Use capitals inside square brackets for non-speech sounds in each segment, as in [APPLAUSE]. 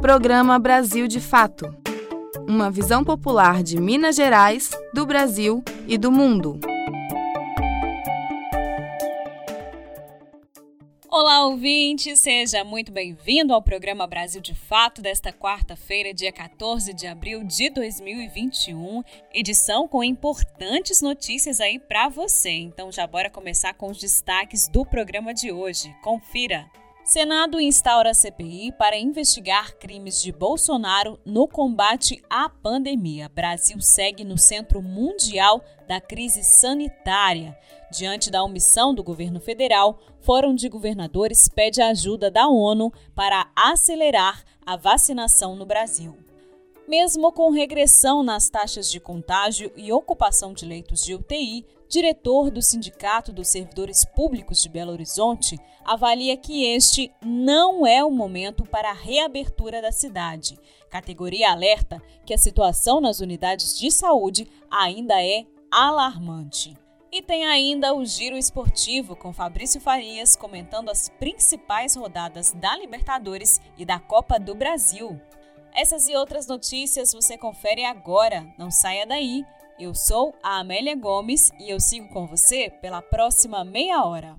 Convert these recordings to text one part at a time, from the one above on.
Programa Brasil de Fato Uma visão popular de Minas Gerais, do Brasil e do mundo. Olá, ouvinte! Seja muito bem-vindo ao programa Brasil de Fato desta quarta-feira, dia 14 de abril de 2021. Edição com importantes notícias aí para você. Então já bora começar com os destaques do programa de hoje. Confira! Senado instaura CPI para investigar crimes de Bolsonaro no combate à pandemia. Brasil segue no centro mundial da crise sanitária. Diante da omissão do governo federal, Fórum de Governadores pede ajuda da ONU para acelerar a vacinação no Brasil. Mesmo com regressão nas taxas de contágio e ocupação de leitos de UTI, diretor do Sindicato dos Servidores Públicos de Belo Horizonte avalia que este não é o momento para a reabertura da cidade. Categoria alerta que a situação nas unidades de saúde ainda é alarmante. E tem ainda o Giro Esportivo com Fabrício Farias comentando as principais rodadas da Libertadores e da Copa do Brasil. Essas e outras notícias você confere agora, não saia daí. Eu sou a Amélia Gomes e eu sigo com você pela próxima meia hora.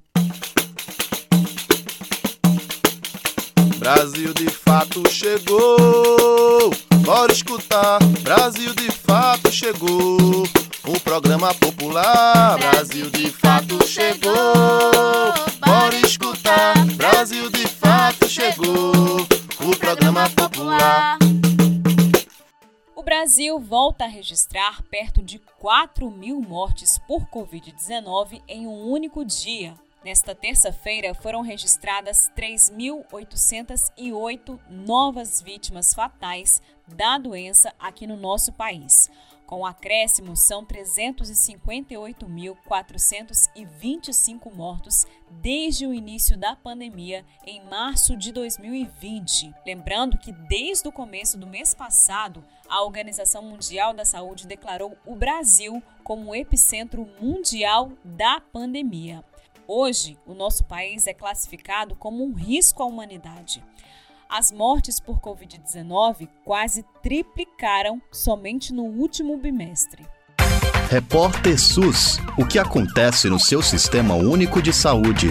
Brasil de fato chegou, bora escutar. Brasil de fato chegou, o programa popular. Brasil de fato chegou, bora escutar. Brasil de fato chegou o programa popular. Brasil volta a registrar perto de 4 mil mortes por Covid-19 em um único dia. Nesta terça-feira foram registradas 3.808 novas vítimas fatais da doença aqui no nosso país. Com acréscimo, são 358.425 mortos desde o início da pandemia em março de 2020. Lembrando que desde o começo do mês passado, a Organização Mundial da Saúde declarou o Brasil como o epicentro mundial da pandemia. Hoje, o nosso país é classificado como um risco à humanidade. As mortes por Covid-19 quase triplicaram somente no último bimestre. Repórter SUS: O que acontece no seu sistema único de saúde?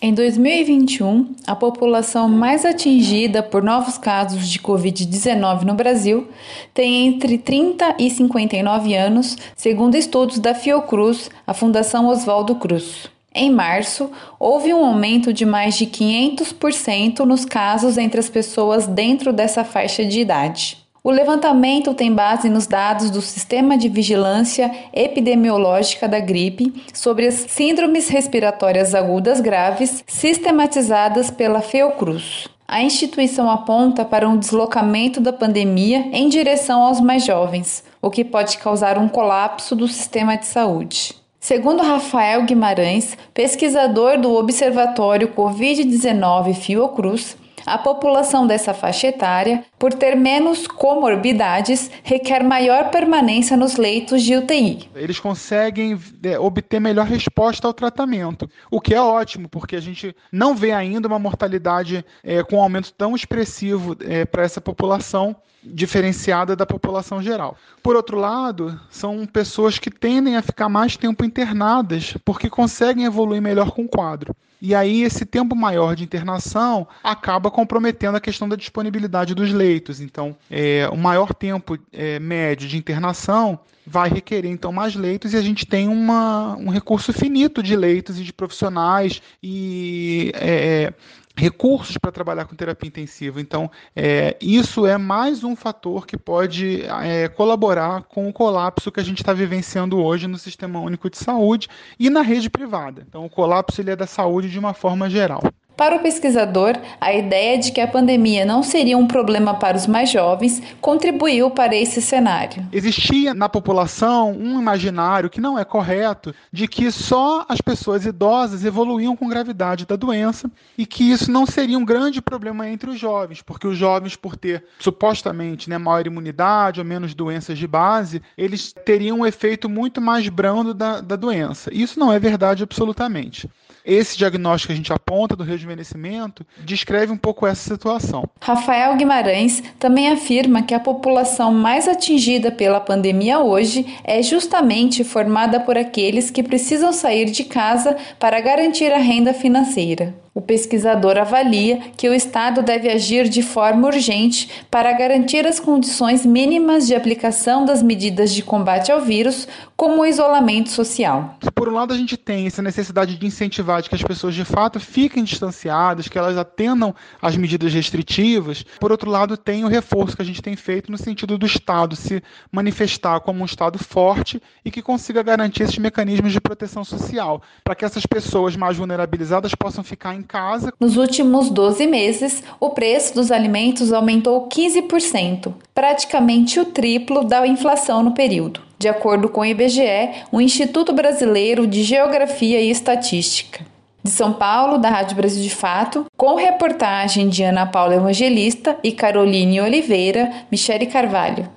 Em 2021, a população mais atingida por novos casos de Covid-19 no Brasil tem entre 30 e 59 anos, segundo estudos da Fiocruz, a Fundação Oswaldo Cruz. Em março, houve um aumento de mais de 500% nos casos entre as pessoas dentro dessa faixa de idade. O levantamento tem base nos dados do Sistema de Vigilância Epidemiológica da Gripe sobre as síndromes respiratórias agudas graves sistematizadas pela Fiocruz. A instituição aponta para um deslocamento da pandemia em direção aos mais jovens, o que pode causar um colapso do sistema de saúde. Segundo Rafael Guimarães, pesquisador do Observatório Covid-19 Fiocruz, a população dessa faixa etária, por ter menos comorbidades, requer maior permanência nos leitos de UTI. Eles conseguem é, obter melhor resposta ao tratamento, o que é ótimo, porque a gente não vê ainda uma mortalidade é, com um aumento tão expressivo é, para essa população diferenciada da população geral. Por outro lado, são pessoas que tendem a ficar mais tempo internadas porque conseguem evoluir melhor com o quadro. E aí esse tempo maior de internação acaba comprometendo a questão da disponibilidade dos leitos. Então, é, o maior tempo é, médio de internação vai requerer então mais leitos e a gente tem uma, um recurso finito de leitos e de profissionais e é, recursos para trabalhar com terapia intensiva. Então, é, isso é mais um fator que pode é, colaborar com o colapso que a gente está vivenciando hoje no Sistema Único de Saúde e na rede privada. Então, o colapso ele é da saúde de uma forma geral. Para o pesquisador, a ideia de que a pandemia não seria um problema para os mais jovens contribuiu para esse cenário. Existia na população um imaginário que não é correto de que só as pessoas idosas evoluíam com gravidade da doença e que isso não seria um grande problema entre os jovens, porque os jovens, por ter supostamente né, maior imunidade ou menos doenças de base, eles teriam um efeito muito mais brando da, da doença. Isso não é verdade absolutamente. Esse diagnóstico que a gente aponta do rejuvenescimento descreve um pouco essa situação. Rafael Guimarães também afirma que a população mais atingida pela pandemia hoje é justamente formada por aqueles que precisam sair de casa para garantir a renda financeira. O pesquisador avalia que o Estado deve agir de forma urgente para garantir as condições mínimas de aplicação das medidas de combate ao vírus, como o isolamento social. Por um lado, a gente tem essa necessidade de incentivar de que as pessoas de fato fiquem distanciadas, que elas atendam às medidas restritivas. Por outro lado, tem o reforço que a gente tem feito no sentido do Estado se manifestar como um Estado forte e que consiga garantir esses mecanismos de proteção social, para que essas pessoas mais vulnerabilizadas possam ficar em casa. Nos últimos 12 meses, o preço dos alimentos aumentou 15%, praticamente o triplo da inflação no período, de acordo com o IBGE, o Instituto Brasileiro de Geografia e Estatística. De São Paulo, da Rádio Brasil de Fato, com reportagem de Ana Paula Evangelista e Caroline Oliveira, Michele Carvalho.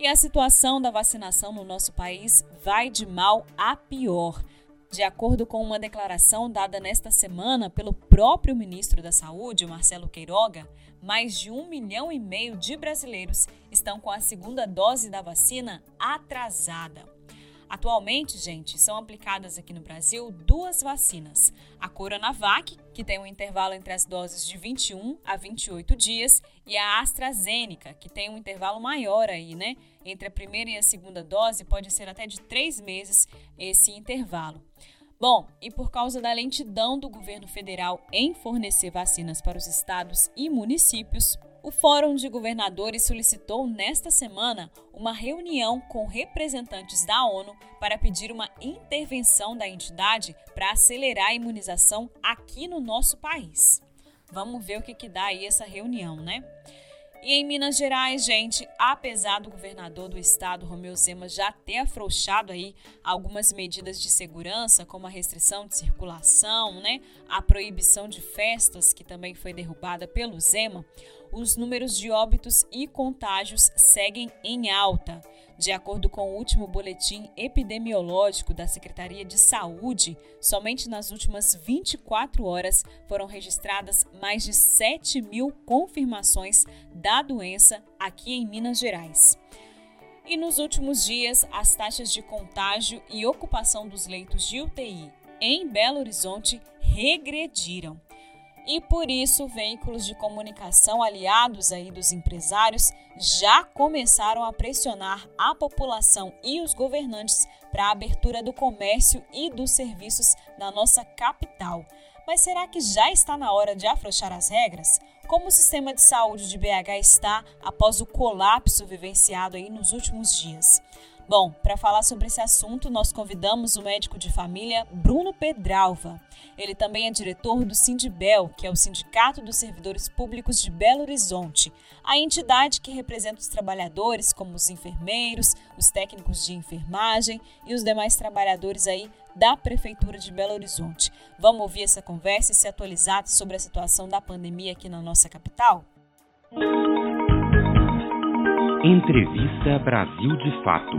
E a situação da vacinação no nosso país vai de mal a pior. De acordo com uma declaração dada nesta semana pelo próprio ministro da Saúde, Marcelo Queiroga, mais de um milhão e meio de brasileiros estão com a segunda dose da vacina atrasada. Atualmente, gente, são aplicadas aqui no Brasil duas vacinas: a Coronavac, que tem um intervalo entre as doses de 21 a 28 dias, e a AstraZeneca, que tem um intervalo maior aí, né? Entre a primeira e a segunda dose pode ser até de três meses esse intervalo. Bom, e por causa da lentidão do governo federal em fornecer vacinas para os estados e municípios, o Fórum de Governadores solicitou nesta semana uma reunião com representantes da ONU para pedir uma intervenção da entidade para acelerar a imunização aqui no nosso país. Vamos ver o que, que dá aí essa reunião, né? E em Minas Gerais, gente, apesar do governador do estado, Romeu Zema, já ter afrouxado aí algumas medidas de segurança, como a restrição de circulação, né, a proibição de festas, que também foi derrubada pelo Zema, os números de óbitos e contágios seguem em alta. De acordo com o último boletim epidemiológico da Secretaria de Saúde, somente nas últimas 24 horas foram registradas mais de 7 mil confirmações da doença aqui em Minas Gerais. E nos últimos dias, as taxas de contágio e ocupação dos leitos de UTI em Belo Horizonte regrediram. E por isso, veículos de comunicação aliados aí dos empresários já começaram a pressionar a população e os governantes para a abertura do comércio e dos serviços na nossa capital. Mas será que já está na hora de afrouxar as regras? Como o sistema de saúde de BH está após o colapso vivenciado aí nos últimos dias? Bom, para falar sobre esse assunto, nós convidamos o médico de família Bruno Pedralva. Ele também é diretor do Sindibel, que é o Sindicato dos Servidores Públicos de Belo Horizonte, a entidade que representa os trabalhadores, como os enfermeiros, os técnicos de enfermagem e os demais trabalhadores aí da Prefeitura de Belo Horizonte. Vamos ouvir essa conversa e se atualizar sobre a situação da pandemia aqui na nossa capital? Entrevista Brasil de Fato.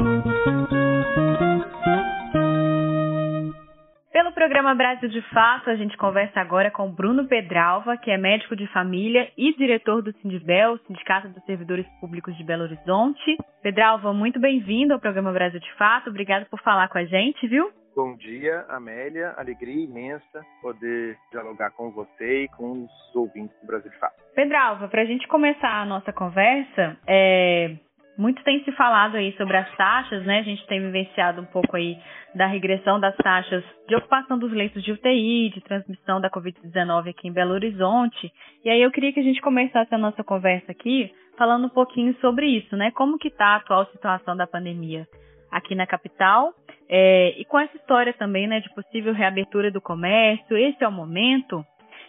Pelo programa Brasil de Fato, a gente conversa agora com Bruno Pedralva, que é médico de família e diretor do Sindibel, Sindicato dos Servidores Públicos de Belo Horizonte. Pedralva, muito bem-vindo ao programa Brasil de Fato. Obrigado por falar com a gente, viu? Bom dia, Amélia. Alegria imensa poder dialogar com você e com os ouvintes do Brasil de Fato. Pedralva, para a gente começar a nossa conversa, é... muito tem se falado aí sobre as taxas, né? A gente tem vivenciado um pouco aí da regressão das taxas de ocupação dos leitos de UTI, de transmissão da Covid-19 aqui em Belo Horizonte. E aí eu queria que a gente começasse a nossa conversa aqui falando um pouquinho sobre isso, né? Como que está a atual situação da pandemia aqui na capital é, e com essa história também, né, de possível reabertura do comércio, esse é o momento.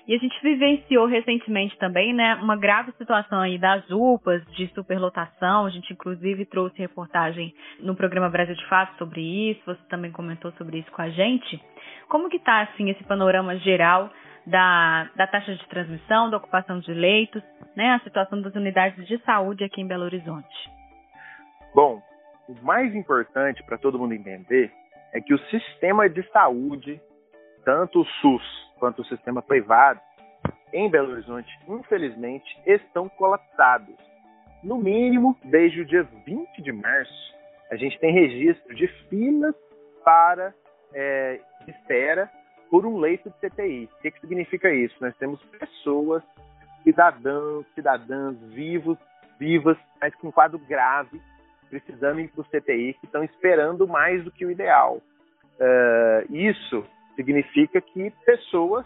E a gente vivenciou recentemente também, né, uma grave situação aí das UPAs de superlotação. A gente inclusive trouxe reportagem no programa Brasil de Fato sobre isso. Você também comentou sobre isso com a gente. Como que está assim esse panorama geral da, da taxa de transmissão, da ocupação de leitos, né, a situação das unidades de saúde aqui em Belo Horizonte? Bom, o mais importante para todo mundo entender é que o sistema de saúde, tanto o SUS quanto o sistema privado, em Belo Horizonte, infelizmente, estão colapsados. No mínimo, desde o dia 20 de março, a gente tem registro de filas para é, espera por um leito de CTI. O que, que significa isso? Nós temos pessoas, cidadãos, cidadãs vivos, vivas, mas com quadro grave, precisando ir para o CTI, que estão esperando mais do que o ideal. Uh, isso significa que pessoas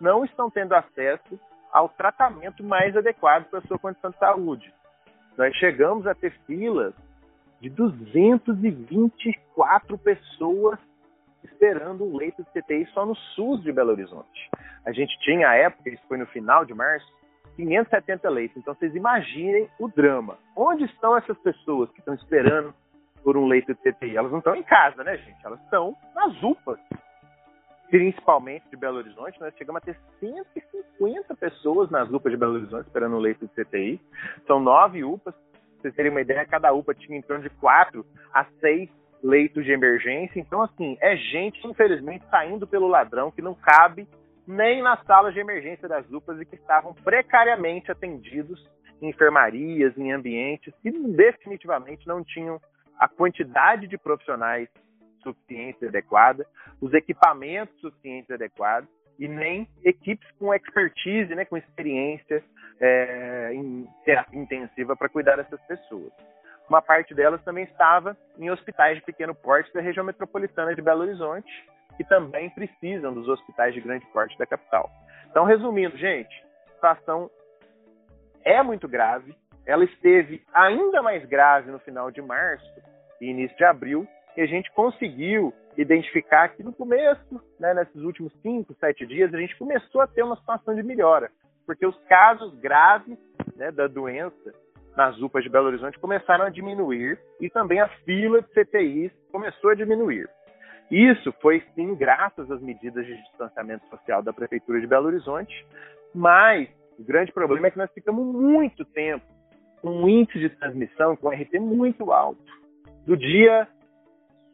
não estão tendo acesso ao tratamento mais adequado para a sua condição de saúde. Nós chegamos a ter filas de 224 pessoas esperando um leito de CTI só no SUS de Belo Horizonte. A gente tinha, à época, isso foi no final de março, 570 leitos. Então vocês imaginem o drama. Onde estão essas pessoas que estão esperando por um leito de CTI? Elas não estão em casa, né, gente? Elas estão nas UPAs. Principalmente de Belo Horizonte, nós chegamos a ter 150 pessoas nas UPAs de Belo Horizonte esperando um leito de CTI. São nove UPAs. Pra vocês terem uma ideia, cada UPA tinha em torno de quatro a seis leitos de emergência. Então, assim, é gente, infelizmente, saindo pelo ladrão que não cabe nem nas salas de emergência das UPAs e que estavam precariamente atendidos em enfermarias, em ambientes que definitivamente não tinham a quantidade de profissionais suficientes e adequada, os equipamentos suficientes e adequados e nem equipes com expertise, né, com experiência é, em terapia intensiva para cuidar dessas pessoas. Uma parte delas também estava em hospitais de pequeno porte da região metropolitana de Belo Horizonte, que também precisam dos hospitais de grande porte da capital. Então, resumindo, gente, a situação é muito grave. Ela esteve ainda mais grave no final de março e início de abril, e a gente conseguiu identificar que no começo, né, nesses últimos cinco, sete dias, a gente começou a ter uma situação de melhora, porque os casos graves né, da doença nas UPAs de Belo Horizonte começaram a diminuir e também a fila de CTIs começou a diminuir. Isso foi sim graças às medidas de distanciamento social da Prefeitura de Belo Horizonte, mas o grande problema é que nós ficamos muito tempo com um índice de transmissão com RT muito alto. Do dia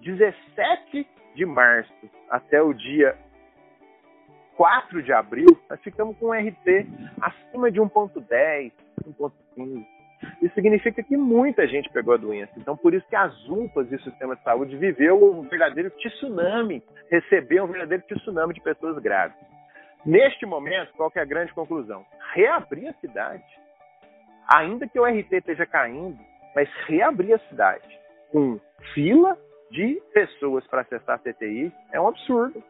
17 de março até o dia 4 de abril, nós ficamos com um RT acima de 1.10, 1.15. Significa que muita gente pegou a doença. Então, por isso que as UPAs e o sistema de saúde viveu um verdadeiro tsunami, recebeu um verdadeiro tsunami de pessoas graves. Neste momento, qual é a grande conclusão? Reabrir a cidade. Ainda que o RT esteja caindo, mas reabrir a cidade com fila de pessoas para acessar a CTI é um absurdo.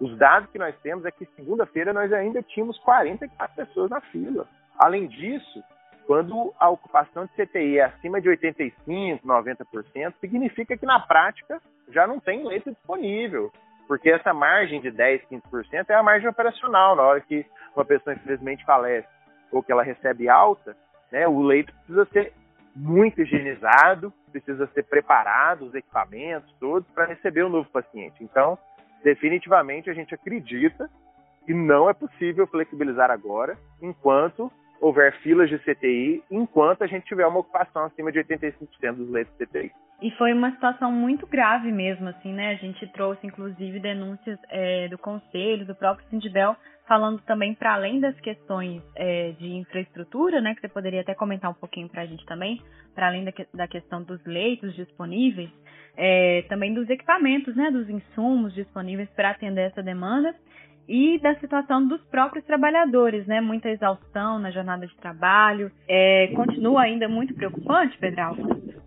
Os dados que nós temos é que segunda-feira nós ainda tínhamos 44 pessoas na fila. Além disso, quando a ocupação de CTI é acima de 85%, 90%, significa que na prática já não tem leito disponível, porque essa margem de 10%, 15% é a margem operacional. Na hora que uma pessoa infelizmente falece ou que ela recebe alta, né, o leito precisa ser muito higienizado, precisa ser preparado, os equipamentos todos, para receber o um novo paciente. Então, definitivamente, a gente acredita que não é possível flexibilizar agora, enquanto houver filas de CTI, enquanto a gente tiver uma ocupação acima de 85% dos leitos de CTI. E foi uma situação muito grave mesmo, assim, né? A gente trouxe, inclusive, denúncias é, do Conselho, do próprio Sindibel, falando também para além das questões é, de infraestrutura, né? Que você poderia até comentar um pouquinho para a gente também, para além da, da, questão dos leitos disponíveis, é, também dos equipamentos, né? Dos insumos disponíveis para atender essa demanda e da situação dos próprios trabalhadores, né? Muita exaustão na jornada de trabalho. É, continua ainda muito preocupante, Pedral?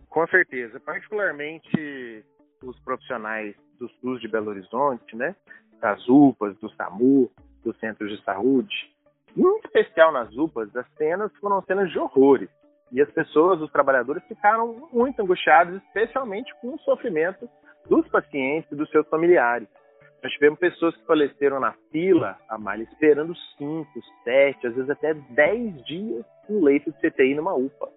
Com certeza, particularmente os profissionais do SUS de Belo Horizonte, né? Das UPAs, do SAMU, dos centros de saúde. Em especial nas UPAs, as cenas foram cenas de horrores. E as pessoas, os trabalhadores, ficaram muito angustiados, especialmente com o sofrimento dos pacientes e dos seus familiares. Nós tivemos pessoas que faleceram na fila, a malha, esperando 5, 7, às vezes até 10 dias no leito de CTI numa UPA.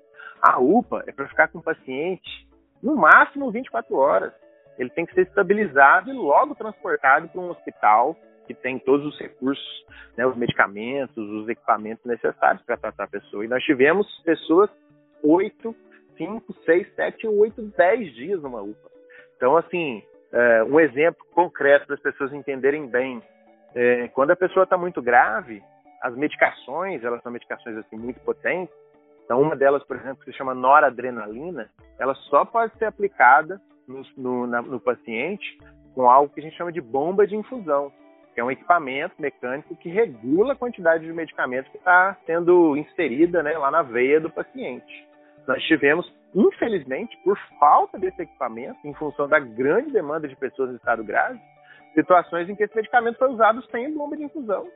A UPA é para ficar com o paciente no máximo 24 horas. Ele tem que ser estabilizado e logo transportado para um hospital que tem todos os recursos, né, os medicamentos, os equipamentos necessários para tratar a pessoa. E nós tivemos pessoas 8, 5, 6, 7, 8, 10 dias numa UPA. Então, assim, é, um exemplo concreto para as pessoas entenderem bem. É, quando a pessoa está muito grave, as medicações, elas são medicações assim muito potentes. Então, uma delas, por exemplo, que se chama noradrenalina, ela só pode ser aplicada no, no, na, no paciente com algo que a gente chama de bomba de infusão, que é um equipamento mecânico que regula a quantidade de medicamento que está sendo inserida né, lá na veia do paciente. Nós tivemos, infelizmente, por falta desse equipamento, em função da grande demanda de pessoas em estado grave, situações em que esse medicamento foi usado sem bomba de infusão.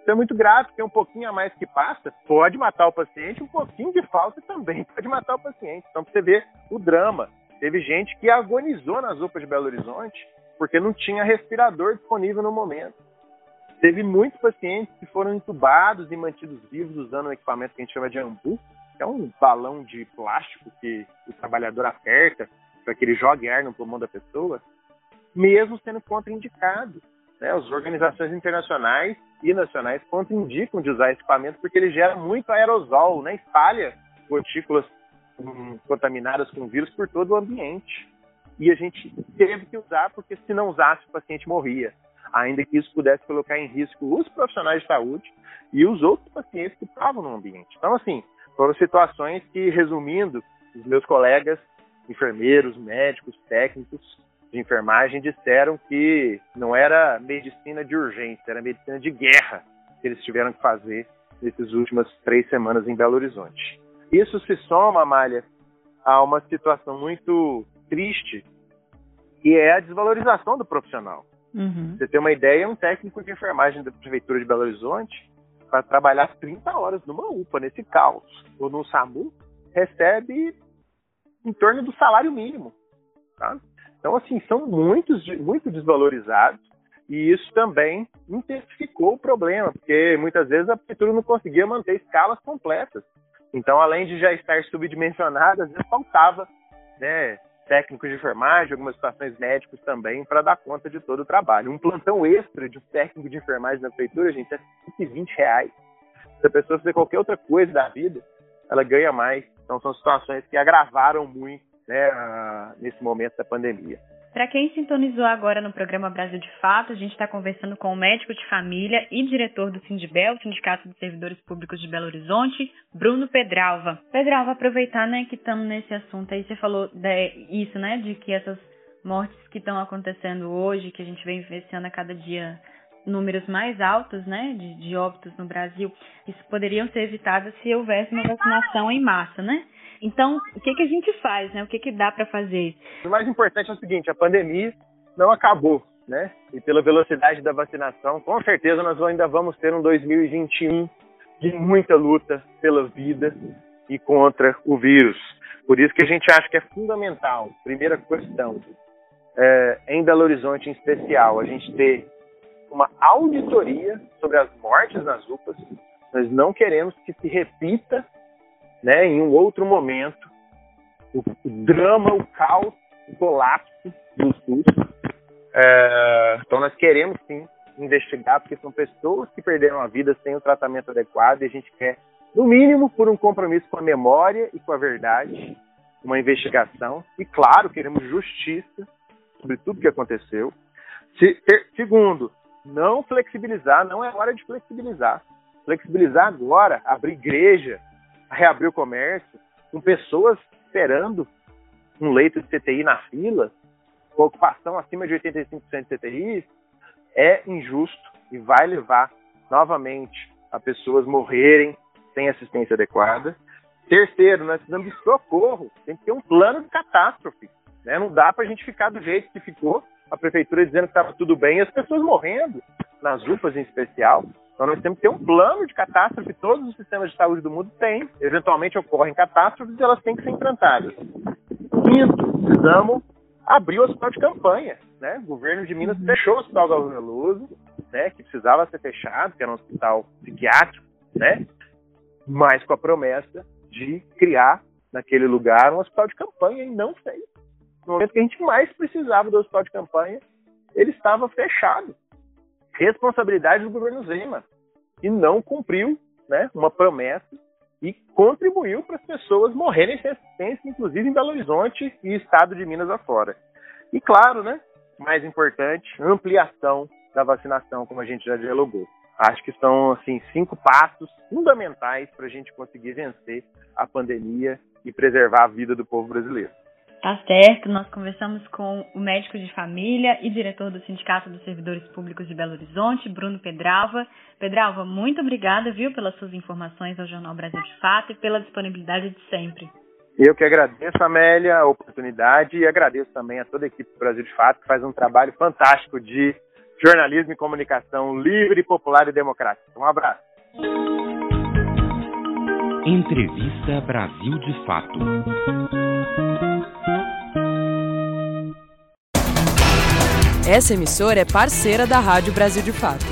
Isso é muito grave, porque um pouquinho a mais que passa pode matar o paciente, um pouquinho de falta também [LAUGHS] pode matar o paciente. Então, para você ver o drama. Teve gente que agonizou nas UPAs de Belo Horizonte porque não tinha respirador disponível no momento. Teve muitos pacientes que foram entubados e mantidos vivos usando um equipamento que a gente chama de ambu, é um balão de plástico que o trabalhador aperta para que ele jogue ar no pulmão da pessoa, mesmo sendo contraindicado. Né? As organizações internacionais e nacionais contraindicam de usar esse equipamento porque ele gera muito aerosol, né? espalha gotículas contaminadas com vírus por todo o ambiente. E a gente teve que usar porque se não usasse o paciente morria, ainda que isso pudesse colocar em risco os profissionais de saúde e os outros pacientes que estavam no ambiente. Então, assim, foram situações que, resumindo, os meus colegas enfermeiros, médicos, técnicos de enfermagem disseram que não era medicina de urgência, era medicina de guerra que eles tiveram que fazer nessas últimas três semanas em Belo Horizonte. Isso se soma, Amália, a uma situação muito triste, que é a desvalorização do profissional. Uhum. Você tem uma ideia, um técnico de enfermagem da Prefeitura de Belo Horizonte, para trabalhar 30 horas numa UPA, nesse caos, ou no SAMU, recebe em torno do salário mínimo. Tá? Então, assim, são muitos, muito desvalorizados e isso também intensificou o problema, porque muitas vezes a prefeitura não conseguia manter escalas completas. Então, além de já estar subdimensionada, faltava né, técnicos de enfermagem, algumas situações médicos também, para dar conta de todo o trabalho. Um plantão extra de técnico de enfermagem na prefeitura, gente, é 120 reais. Se a pessoa fazer qualquer outra coisa da vida, ela ganha mais. Então, são situações que agravaram muito né, nesse momento da pandemia. Para quem sintonizou agora no programa Brasil de Fato, a gente está conversando com o médico de família e diretor do Sindibel, Sindicato de Servidores Públicos de Belo Horizonte, Bruno Pedralva. Pedralva, aproveitar né, que estamos nesse assunto aí, você falou de, isso, né, de que essas mortes que estão acontecendo hoje, que a gente vem vivenciando a cada dia números mais altos, né, de, de óbitos no Brasil, isso poderiam ser evitados se houvesse uma vacinação em massa, né? Então, o que, que a gente faz, né? O que, que dá para fazer? O mais importante é o seguinte: a pandemia não acabou, né? E pela velocidade da vacinação, com certeza nós ainda vamos ter um 2021 de muita luta pela vida e contra o vírus. Por isso que a gente acha que é fundamental, primeira questão, é, em Belo Horizonte em especial, a gente ter uma auditoria sobre as mortes nas UPAs. Nós não queremos que se repita né, em um outro momento, o, o drama, o caos, o colapso do SUS. É, então nós queremos sim investigar, porque são pessoas que perderam a vida sem o tratamento adequado e a gente quer, no mínimo, por um compromisso com a memória e com a verdade, uma investigação. E, claro, queremos justiça sobre tudo que aconteceu. Se, ter, segundo, não flexibilizar, não é hora de flexibilizar. Flexibilizar agora, abrir igreja, reabrir o comércio, com pessoas esperando um leito de CTI na fila, com ocupação acima de 85% de CTI, é injusto e vai levar novamente a pessoas morrerem sem assistência adequada. Terceiro, nós precisamos de socorro, tem que ter um plano de catástrofe. Né? Não dá para a gente ficar do jeito que ficou, a prefeitura dizendo que estava tudo bem e as pessoas morrendo, nas UPAs em especial. Então nós temos que ter um plano de catástrofe, todos os sistemas de saúde do mundo têm. Eventualmente ocorrem catástrofes e elas têm que ser enfrentadas. Quinto, precisamos abrir o hospital de campanha. Né? O governo de Minas fechou o hospital Galvão Veloso, né? que precisava ser fechado, que era um hospital psiquiátrico, né? mas com a promessa de criar naquele lugar um hospital de campanha e não fez. No momento que a gente mais precisava do hospital de campanha, ele estava fechado responsabilidade do governo Zema e não cumpriu né, uma promessa e contribuiu para as pessoas morrerem sem assistência, inclusive em Belo Horizonte e estado de Minas afora. E claro, né, mais importante, ampliação da vacinação, como a gente já dialogou. Acho que são assim cinco passos fundamentais para a gente conseguir vencer a pandemia e preservar a vida do povo brasileiro. Tá certo, nós conversamos com o médico de família e diretor do Sindicato dos Servidores Públicos de Belo Horizonte, Bruno Pedralva. Pedralva, muito obrigada, viu, pelas suas informações ao Jornal Brasil de Fato e pela disponibilidade de sempre. Eu que agradeço, Amélia, a oportunidade e agradeço também a toda a equipe do Brasil de Fato, que faz um trabalho fantástico de jornalismo e comunicação livre, popular e democrático. Um abraço. Entrevista Brasil de Fato. Essa emissora é parceira da Rádio Brasil de Fato.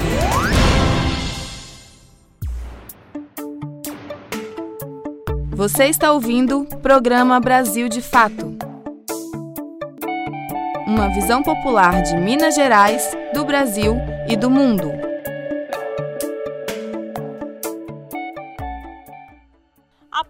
Você está ouvindo o programa Brasil de Fato. Uma visão popular de Minas Gerais, do Brasil e do mundo.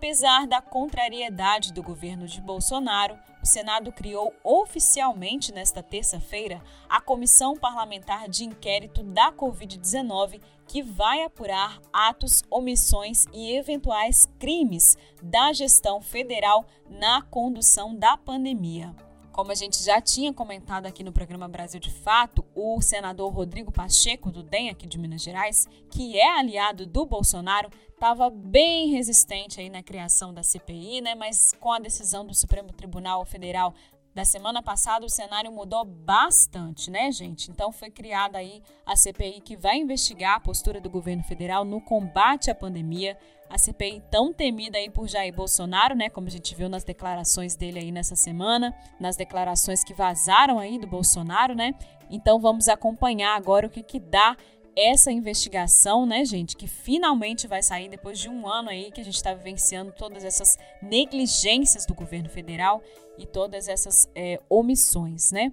Apesar da contrariedade do governo de Bolsonaro, o Senado criou oficialmente nesta terça-feira a Comissão Parlamentar de Inquérito da Covid-19, que vai apurar atos, omissões e eventuais crimes da gestão federal na condução da pandemia. Como a gente já tinha comentado aqui no programa Brasil de Fato, o senador Rodrigo Pacheco, do DEM aqui de Minas Gerais, que é aliado do Bolsonaro, estava bem resistente aí na criação da CPI, né? Mas com a decisão do Supremo Tribunal Federal da semana passada, o cenário mudou bastante, né, gente? Então foi criada aí a CPI que vai investigar a postura do governo federal no combate à pandemia. A CPI tão temida aí por Jair Bolsonaro, né, como a gente viu nas declarações dele aí nessa semana, nas declarações que vazaram aí do Bolsonaro, né? Então vamos acompanhar agora o que que dá essa investigação, né, gente, que finalmente vai sair depois de um ano aí que a gente está vivenciando todas essas negligências do governo federal e todas essas é, omissões, né?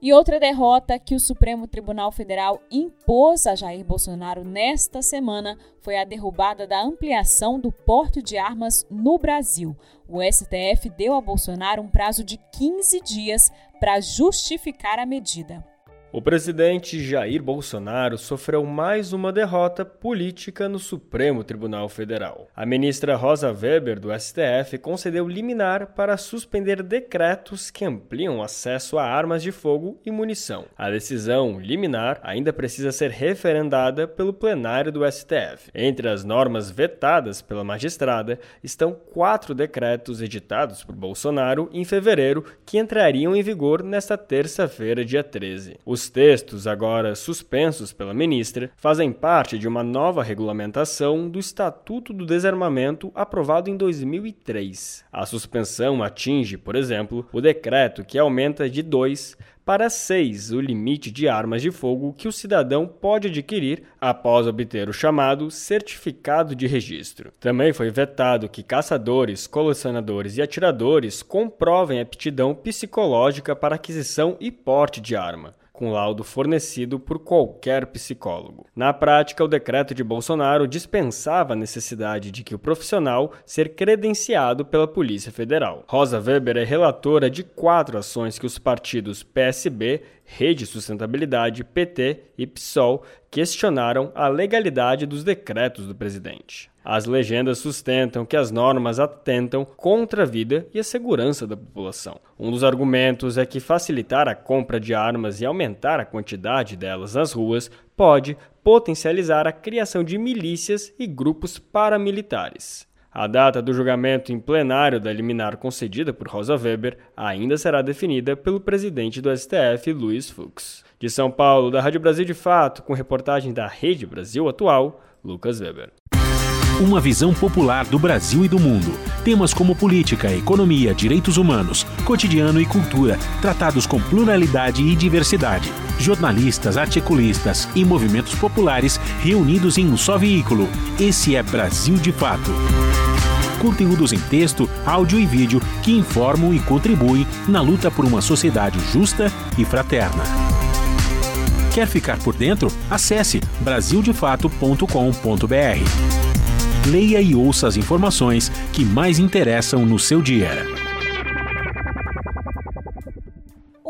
E outra derrota que o Supremo Tribunal Federal impôs a Jair Bolsonaro nesta semana foi a derrubada da ampliação do porte de armas no Brasil. O STF deu a Bolsonaro um prazo de 15 dias para justificar a medida. O presidente Jair Bolsonaro sofreu mais uma derrota política no Supremo Tribunal Federal. A ministra Rosa Weber, do STF, concedeu liminar para suspender decretos que ampliam o acesso a armas de fogo e munição. A decisão liminar ainda precisa ser referendada pelo plenário do STF. Entre as normas vetadas pela magistrada estão quatro decretos editados por Bolsonaro em fevereiro que entrariam em vigor nesta terça-feira, dia 13. Os textos, agora suspensos pela ministra, fazem parte de uma nova regulamentação do Estatuto do Desarmamento aprovado em 2003. A suspensão atinge, por exemplo, o decreto que aumenta de 2 para 6 o limite de armas de fogo que o cidadão pode adquirir após obter o chamado certificado de registro. Também foi vetado que caçadores, colecionadores e atiradores comprovem aptidão psicológica para aquisição e porte de arma com laudo fornecido por qualquer psicólogo. Na prática, o decreto de Bolsonaro dispensava a necessidade de que o profissional ser credenciado pela Polícia Federal. Rosa Weber é relatora de quatro ações que os partidos PSB, Rede Sustentabilidade, PT e PSOL questionaram a legalidade dos decretos do presidente. As legendas sustentam que as normas atentam contra a vida e a segurança da população. Um dos argumentos é que facilitar a compra de armas e aumentar a quantidade delas nas ruas pode potencializar a criação de milícias e grupos paramilitares. A data do julgamento em plenário da liminar concedida por Rosa Weber ainda será definida pelo presidente do STF, Luiz Fux. De São Paulo, da Rádio Brasil de Fato, com reportagem da Rede Brasil Atual, Lucas Weber. Uma visão popular do Brasil e do mundo. Temas como política, economia, direitos humanos, cotidiano e cultura, tratados com pluralidade e diversidade. Jornalistas, articulistas e movimentos populares reunidos em um só veículo. Esse é Brasil de Fato. Conteúdos em texto, áudio e vídeo que informam e contribuem na luta por uma sociedade justa e fraterna. Quer ficar por dentro? Acesse brasildefato.com.br leia e ouça as informações que mais interessam no seu dia.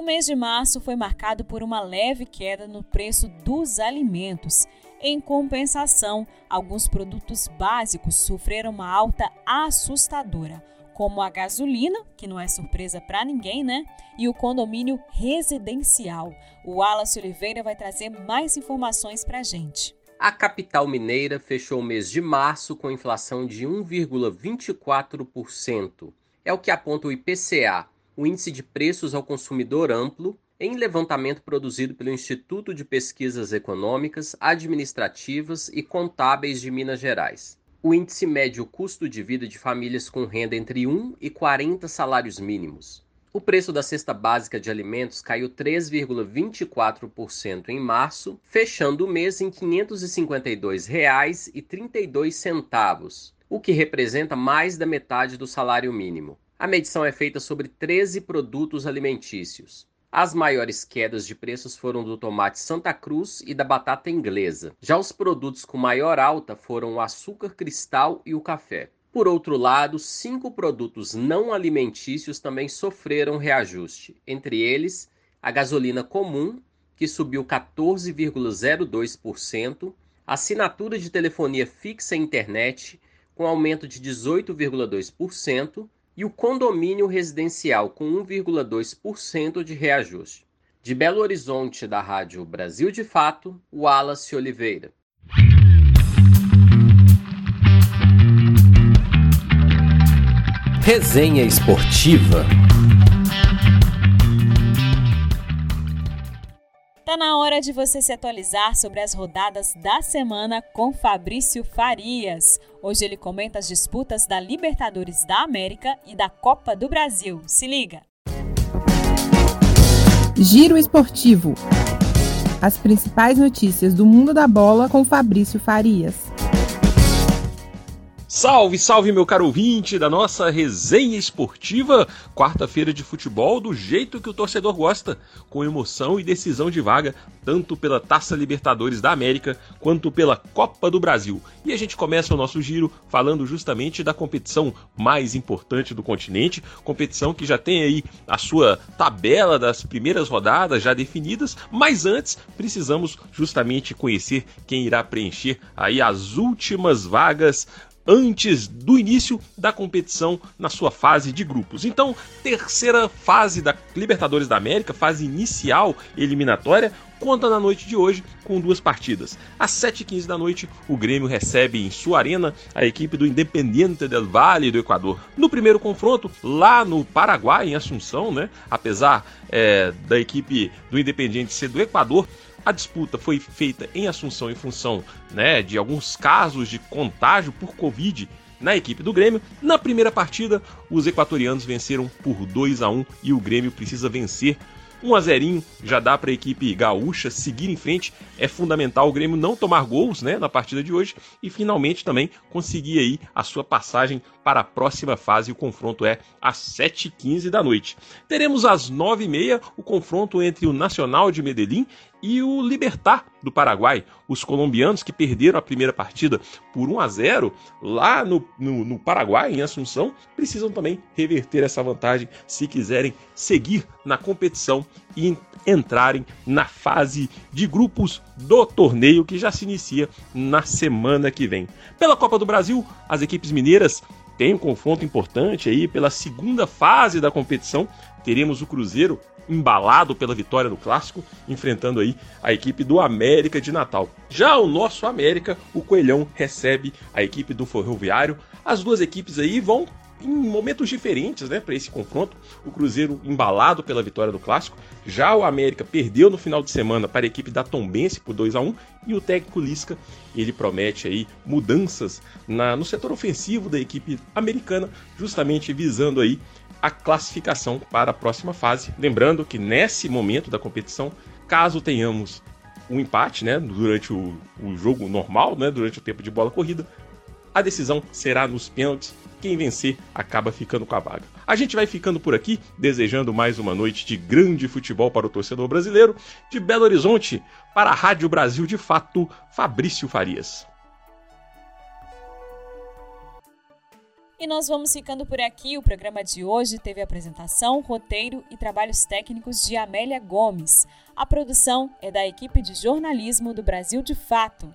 mês de março foi marcado por uma leve queda no preço dos alimentos. Em compensação, alguns produtos básicos sofreram uma alta assustadora, como a gasolina, que não é surpresa para ninguém, né? E o condomínio residencial. O Wallace Oliveira vai trazer mais informações para a gente. A capital mineira fechou o mês de março com inflação de 1,24%. É o que aponta o IPCA, o Índice de Preços ao Consumidor Amplo, em levantamento produzido pelo Instituto de Pesquisas Econômicas, Administrativas e Contábeis de Minas Gerais. O índice mede o custo de vida de famílias com renda entre 1 e 40 salários mínimos. O preço da cesta básica de alimentos caiu 3,24% em março, fechando o mês em R$ 552,32, o que representa mais da metade do salário mínimo. A medição é feita sobre 13 produtos alimentícios. As maiores quedas de preços foram do tomate Santa Cruz e da batata inglesa. Já os produtos com maior alta foram o açúcar cristal e o café. Por outro lado, cinco produtos não alimentícios também sofreram reajuste, entre eles a gasolina comum, que subiu 14,02%, a assinatura de telefonia fixa e internet, com aumento de 18,2%, e o condomínio residencial com 1,2% de reajuste. De Belo Horizonte, da Rádio Brasil de Fato, Wallace Oliveira. Resenha Esportiva. Tá na hora de você se atualizar sobre as rodadas da semana com Fabrício Farias. Hoje ele comenta as disputas da Libertadores da América e da Copa do Brasil. Se liga! Giro Esportivo. As principais notícias do mundo da bola com Fabrício Farias. Salve, salve, meu caro ouvinte da nossa resenha esportiva, quarta-feira de futebol do jeito que o torcedor gosta, com emoção e decisão de vaga, tanto pela Taça Libertadores da América quanto pela Copa do Brasil. E a gente começa o nosso giro falando justamente da competição mais importante do continente, competição que já tem aí a sua tabela das primeiras rodadas já definidas, mas antes precisamos justamente conhecer quem irá preencher aí as últimas vagas antes do início da competição na sua fase de grupos. Então, terceira fase da Libertadores da América, fase inicial eliminatória, conta na noite de hoje com duas partidas. Às 7h15 da noite, o Grêmio recebe em sua arena a equipe do Independiente del Valle do Equador. No primeiro confronto, lá no Paraguai, em Assunção, né? apesar é, da equipe do Independiente ser do Equador, a disputa foi feita em Assunção em função né, de alguns casos de contágio por Covid na equipe do Grêmio. Na primeira partida, os equatorianos venceram por 2 a 1 e o Grêmio precisa vencer 1 a 0 já dá para a equipe gaúcha seguir em frente. É fundamental o Grêmio não tomar gols, né, na partida de hoje e finalmente também conseguir aí a sua passagem para a próxima fase. O confronto é às 7h15 da noite. Teremos às 9h30 o confronto entre o Nacional de Medellín e o Libertar do Paraguai, os colombianos que perderam a primeira partida por 1 a 0 lá no, no, no, Paraguai, em Assunção, precisam também reverter essa vantagem se quiserem seguir na competição e entrarem na fase de grupos do torneio que já se inicia na semana que vem. Pela Copa do Brasil, as equipes mineiras têm um confronto importante aí pela segunda fase da competição. Teremos o Cruzeiro embalado pela vitória no clássico, enfrentando aí a equipe do América de Natal. Já o nosso América, o Coelhão recebe a equipe do Ferroviário. As duas equipes aí vão em momentos diferentes, né, para esse confronto. O Cruzeiro embalado pela vitória do clássico, já o América perdeu no final de semana para a equipe da Tombense por 2 a 1 e o técnico Lisca, ele promete aí mudanças na, no setor ofensivo da equipe americana, justamente visando aí a classificação para a próxima fase. Lembrando que nesse momento da competição, caso tenhamos um empate, né, durante o, o jogo normal, né, durante o tempo de bola corrida, a decisão será nos pênaltis. Quem vencer acaba ficando com a vaga. A gente vai ficando por aqui, desejando mais uma noite de grande futebol para o torcedor brasileiro. De Belo Horizonte, para a Rádio Brasil de Fato, Fabrício Farias. E nós vamos ficando por aqui. O programa de hoje teve apresentação, roteiro e trabalhos técnicos de Amélia Gomes. A produção é da equipe de jornalismo do Brasil de Fato.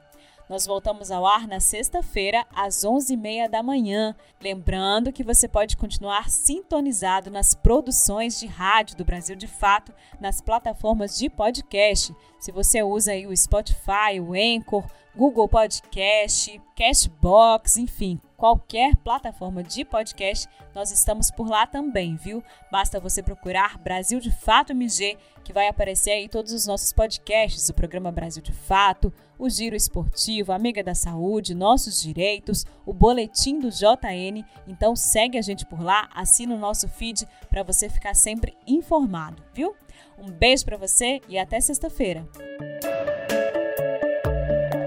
Nós voltamos ao ar na sexta-feira, às 11h30 da manhã. Lembrando que você pode continuar sintonizado nas produções de rádio do Brasil de Fato, nas plataformas de podcast. Se você usa aí o Spotify, o Anchor, Google Podcast, Cashbox, enfim, qualquer plataforma de podcast, nós estamos por lá também, viu? Basta você procurar Brasil de Fato MG, que vai aparecer aí todos os nossos podcasts, o programa Brasil de Fato, o Giro Esportivo, Amiga da Saúde, Nossos Direitos, o Boletim do JN. Então segue a gente por lá, assina o nosso feed para você ficar sempre informado, viu? Um beijo para você e até sexta-feira.